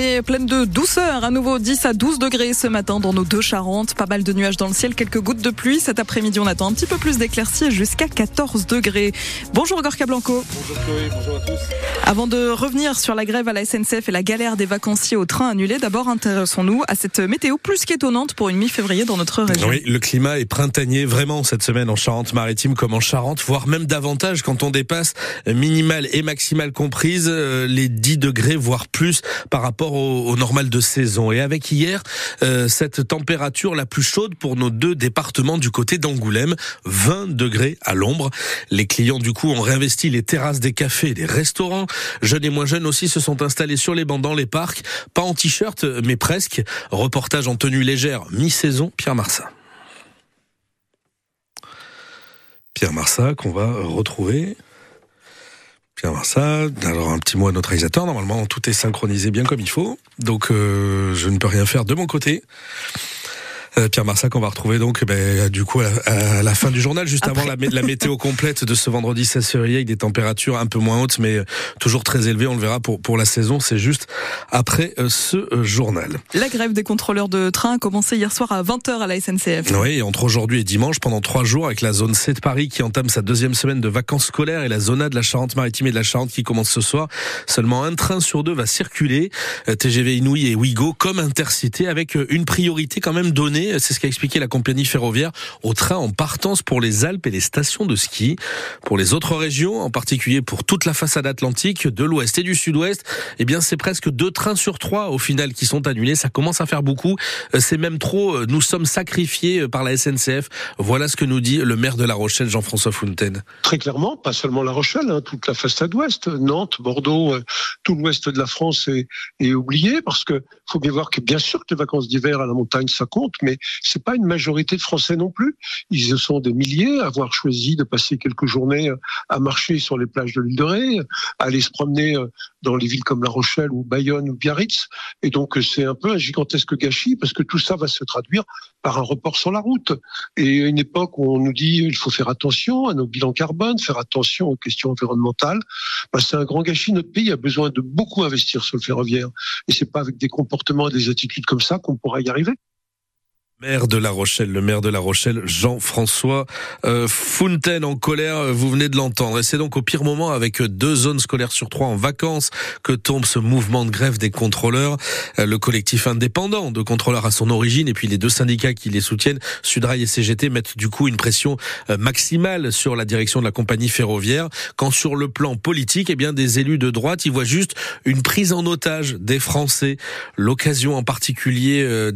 journée pleine de douceur. À nouveau 10 à 12 degrés ce matin dans nos deux Charentes. Pas mal de nuages dans le ciel, quelques gouttes de pluie. Cet après-midi, on attend un petit peu plus d'éclaircies jusqu'à 14 degrés. Bonjour Gorka Blanco. Bonjour Chloé, bonjour à tous. Avant de revenir sur la grève à la SNCF et la galère des vacanciers au train annulé, d'abord intéressons-nous à cette météo plus qu'étonnante pour une mi-février dans notre région. Oui, le climat est printanier vraiment cette semaine en Charente-Maritime comme en Charente, voire même davantage quand on dépasse minimal et maximal comprises euh, les 10 degrés, voire plus par rapport au, normal de saison. Et avec hier, euh, cette température la plus chaude pour nos deux départements du côté d'Angoulême, 20 degrés à l'ombre. Les clients du coup ont réinvesti les terrasses des cafés et des restaurants. Jeunes et moins jeunes aussi se sont installés sur les bancs dans les parcs, pas en t-shirt mais presque. Reportage en tenue légère, mi-saison, Pierre Marsat. Pierre Marsat qu'on va retrouver Pierre Marsat, alors un petit mot à notre réalisateur. Normalement, tout est synchronisé bien comme il faut. Donc, euh, je ne peux rien faire de mon côté. Euh, Pierre Marsac, on va retrouver donc ben, du coup à la, fin du journal, juste avant la, la, météo complète de ce vendredi 16 février, avec des températures un peu moins hautes, mais toujours très élevées. On le verra pour pour la saison. C'est juste après euh, ce journal. La grève des contrôleurs de train a commencé hier soir à 20h à la SNCF. Oui, et entre aujourd'hui et dimanche, pendant trois jours, avec la zone C de Paris qui entame sa deuxième semaine de vacances scolaires et la zona de la Charente-Maritime et de la Charente qui commence ce soir. Seulement un train sur deux va circuler, TGV Inouï et Ouigo comme intercité, avec une priorité quand même donnée c'est ce qu'a expliqué la compagnie ferroviaire au train en partance pour les Alpes et les stations de ski. Pour les autres régions, en particulier pour toute la façade atlantique, de l'ouest et du sud-ouest, eh bien c'est presque deux trains sur trois au final qui sont annulés. Ça commence à faire beaucoup. Euh, c'est même trop. Nous sommes sacrifiés par la SNCF. Voilà ce que nous dit le maire de La Rochelle, Jean-François Fontaine. Très clairement, pas seulement La Rochelle, hein, toute la façade ouest, Nantes, Bordeaux, euh, tout l'ouest de la France est, est oublié parce que faut bien voir que bien sûr que les vacances d'hiver à la montagne ça compte, mais c'est pas une majorité de Français non plus. Ils sont des milliers à avoir choisi de passer quelques journées à marcher sur les plages de l'île de Ré, à aller se promener euh, dans les villes comme La Rochelle ou Bayonne ou Biarritz. Et donc c'est un peu un gigantesque gâchis parce que tout ça va se traduire par un report sur la route. Et à une époque où on nous dit il faut faire attention à nos bilans carbone, faire attention aux questions environnementales, bah, c'est un grand gâchis. Notre pays a besoin de beaucoup investir sur le ferroviaire. Et c'est pas avec des comportements et des attitudes comme ça qu'on pourra y arriver. Maire de La Rochelle, le maire de La Rochelle, Jean-François euh, Fontaine en colère, vous venez de l'entendre. Et c'est donc au pire moment, avec deux zones scolaires sur trois en vacances, que tombe ce mouvement de grève des contrôleurs. Euh, le collectif indépendant de contrôleurs à son origine et puis les deux syndicats qui les soutiennent, Sudrail et CGT, mettent du coup une pression euh, maximale sur la direction de la compagnie ferroviaire. Quand sur le plan politique, eh bien des élus de droite, ils voient juste une prise en otage des Français. L'occasion en particulier euh,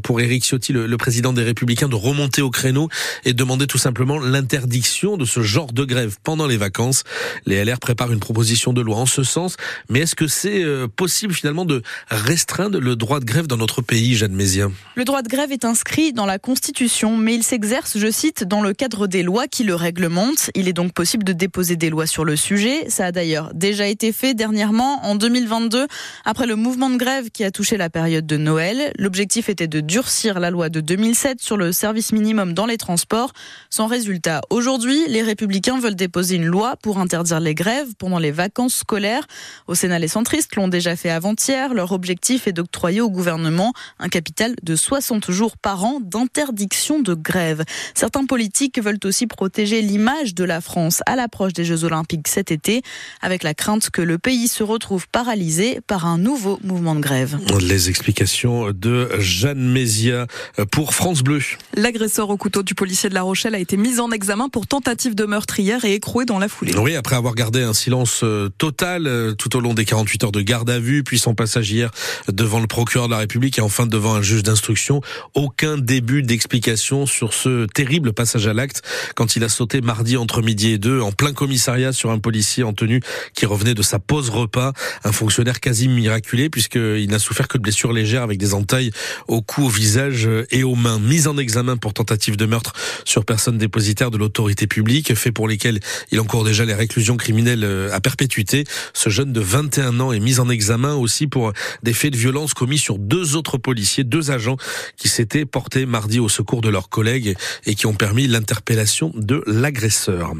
pour Éric Ciotti, le le, président des Républicains de remonter au créneau et demander tout simplement l'interdiction de ce genre de grève pendant les vacances. Les LR préparent une proposition de loi en ce sens, mais est-ce que c'est euh, possible finalement de restreindre le droit de grève dans notre pays, Jeanne Mézien Le droit de grève est inscrit dans la Constitution, mais il s'exerce, je cite, dans le cadre des lois qui le réglementent. Il est donc possible de déposer des lois sur le sujet. Ça a d'ailleurs déjà été fait dernièrement, en 2022, après le mouvement de grève qui a touché la période de Noël. L'objectif était de durcir la loi de 2007 sur le service minimum dans les transports. Sans résultat, aujourd'hui, les républicains veulent déposer une loi pour interdire les grèves pendant les vacances scolaires. Au Sénat, les centristes l'ont déjà fait avant-hier. Leur objectif est d'octroyer au gouvernement un capital de 60 jours par an d'interdiction de grève. Certains politiques veulent aussi protéger l'image de la France à l'approche des Jeux Olympiques cet été, avec la crainte que le pays se retrouve paralysé par un nouveau mouvement de grève. Les explications de Jeanne Mézia pour France Bleu. L'agresseur au couteau du policier de La Rochelle a été mis en examen pour tentative de meurtre hier et écroué dans la foulée. Oui, après avoir gardé un silence euh, total euh, tout au long des 48 heures de garde à vue, puis son passage hier devant le procureur de la République et enfin devant un juge d'instruction, aucun début d'explication sur ce terrible passage à l'acte quand il a sauté mardi entre midi et deux en plein commissariat sur un policier en tenue qui revenait de sa pause repas, un fonctionnaire quasi miraculé puisqu'il n'a souffert que de blessures légères avec des entailles au cou, au visage et aux mains, mis en examen pour tentative de meurtre sur personne dépositaire de l'autorité publique, fait pour lesquels il encourt déjà les réclusions criminelles euh, à perpétuité. Ce jeune de 21 ans est mis en examen aussi pour des faits de violence commis sur deux autres policiers, deux agents qui s'étaient portés mardi au secours de leurs collègues et qui ont permis l'interpellation de l'agresseur.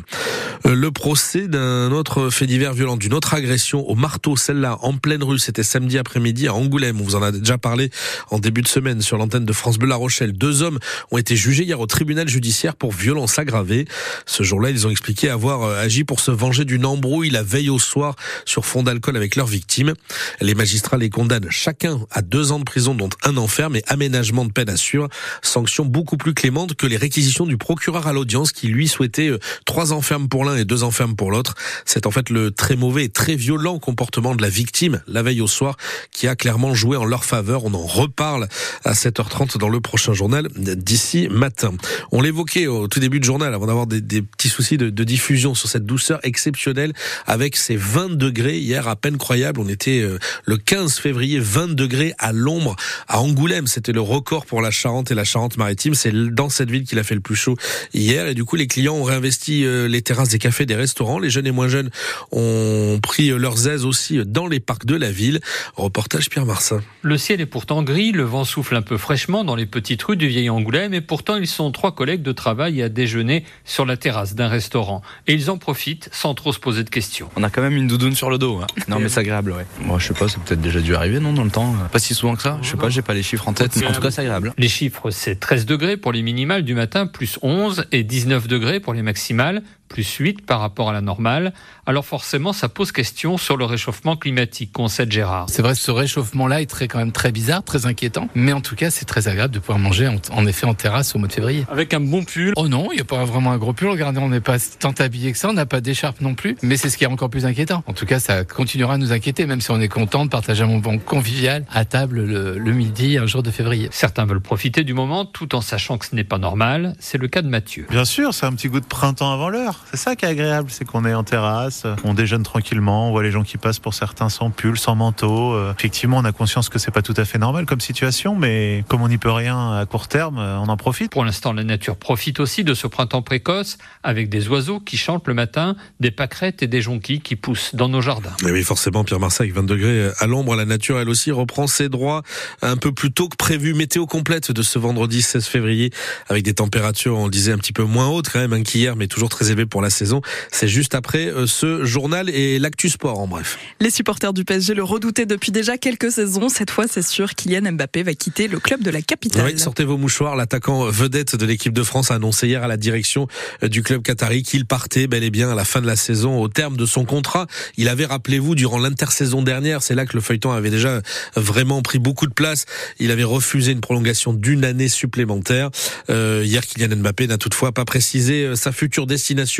Euh, le procès d'un autre fait divers violent, d'une autre agression au marteau, celle-là en pleine rue, c'était samedi après-midi à Angoulême. On vous en a déjà parlé en début de semaine sur l'antenne de France Bleu Deux hommes ont été jugés hier au tribunal judiciaire pour violence aggravée. Ce jour-là, ils ont expliqué avoir euh, agi pour se venger d'une embrouille la veille au soir sur fond d'alcool avec leurs victimes. Les magistrats les condamnent chacun à deux ans de prison, dont un enferme et aménagement de peine à suivre. Sanction beaucoup plus clémente que les réquisitions du procureur à l'audience qui lui souhaitait euh, trois enfermes pour l'un et deux enfermes pour l'autre. C'est en fait le très mauvais et très violent comportement de la victime la veille au soir qui a clairement joué en leur faveur. On en reparle à 7h30 dans le prochain journal d'ici matin. On l'évoquait au tout début du journal avant d'avoir des, petits soucis de, diffusion sur cette douceur exceptionnelle avec ces 20 degrés hier à peine croyable. On était euh, le 15 février, 20 degrés à l'ombre à Angoulême. C'était le record pour la Charente et la Charente-Maritime. C'est dans cette ville qu'il a fait le plus chaud hier et du coup les clients ont réinvesti euh, les terrasses des cafés, des restaurants. Les jeunes et moins jeunes ont pris leurs aises aussi dans les parcs de la ville. Reportage Pierre Marsin. Le ciel est pourtant gris, le vent souffle un peu fraîchement dans les petites rues du vieil Angoulême et pourtant ils sont trois collègues de travail à déjeuner sur la terrasse d'un restaurant. Et ils en profitent sans trop se poser de questions. On a quand même une doudoune sur le dos. Hein. Non mais c'est agréable, ouais. Moi je sais pas, c'est peut-être déjà dû arriver non dans le temps. Pas si souvent que ça. Je sais pas, j'ai pas les chiffres en tête. Mais en tout cas c'est agréable. Les chiffres c'est 13 degrés pour les minimales du matin, plus 11 et 19 degrés pour les maximales plus 8 par rapport à la normale. Alors forcément, ça pose question sur le réchauffement climatique, concède Gérard. C'est vrai, ce réchauffement-là est très, quand même très bizarre, très inquiétant. Mais en tout cas, c'est très agréable de pouvoir manger en, effet en terrasse au mois de février. Avec un bon pull Oh non, il n'y a pas vraiment un gros pull. Regardez, on n'est pas tant habillé que ça, on n'a pas d'écharpe non plus. Mais c'est ce qui est encore plus inquiétant. En tout cas, ça continuera à nous inquiéter, même si on est content de partager un moment convivial à table le, le midi, un jour de février. Certains veulent profiter du moment tout en sachant que ce n'est pas normal. C'est le cas de Mathieu. Bien sûr, c'est un petit goût de printemps avant l'heure. C'est ça qui est agréable, c'est qu'on est en terrasse, on déjeune tranquillement, on voit les gens qui passent pour certains sans pull, sans manteau. Euh, effectivement, on a conscience que c'est pas tout à fait normal comme situation, mais comme on n'y peut rien à court terme, euh, on en profite. Pour l'instant, la nature profite aussi de ce printemps précoce avec des oiseaux qui chantent le matin, des pâquerettes et des jonquilles qui poussent dans nos jardins. Et oui, forcément, Pierre Marseille, 20 degrés à l'ombre, la nature, elle aussi, reprend ses droits un peu plus tôt que prévu. Météo complète de ce vendredi 16 février avec des températures, on le disait, un petit peu moins hautes quand même hein, qu'hier, mais toujours très élevées pour la saison. C'est juste après euh, ce journal et l'actu sport en bref. Les supporters du PSG le redoutaient depuis déjà quelques saisons. Cette fois, c'est sûr, Kylian Mbappé va quitter le club de la capitale. Oui, sortez vos mouchoirs. L'attaquant vedette de l'équipe de France a annoncé hier à la direction euh, du club qatari qu'il partait bel et bien à la fin de la saison au terme de son contrat. Il avait, rappelez-vous, durant l'intersaison dernière, c'est là que le feuilleton avait déjà vraiment pris beaucoup de place. Il avait refusé une prolongation d'une année supplémentaire. Euh, hier, Kylian Mbappé n'a toutefois pas précisé sa future destination.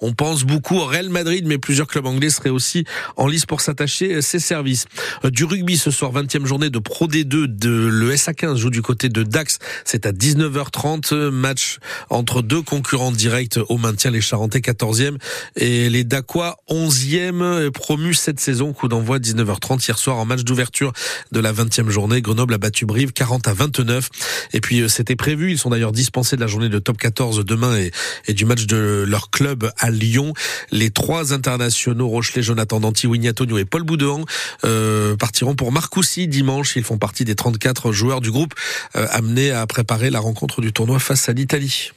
On pense beaucoup au Real Madrid, mais plusieurs clubs anglais seraient aussi en lice pour s'attacher ses services. Euh, du rugby ce soir, 20e journée de Pro D2 de le SA15 joue du côté de Dax. C'est à 19h30, match entre deux concurrents directs au maintien, les Charentais 14e et les Dacois 11e promus cette saison. Coup d'envoi 19h30 hier soir en match d'ouverture de la 20e journée. Grenoble a battu Brive 40 à 29. Et puis euh, c'était prévu, ils sont d'ailleurs dispensés de la journée de top 14 demain et, et du match de leur club à Lyon. Les trois internationaux Rochelet, Jonathan Danty, Winnie Antonio et Paul Boudouan euh, partiront pour Marcoussis dimanche. Ils font partie des 34 joueurs du groupe euh, amenés à préparer la rencontre du tournoi face à l'Italie.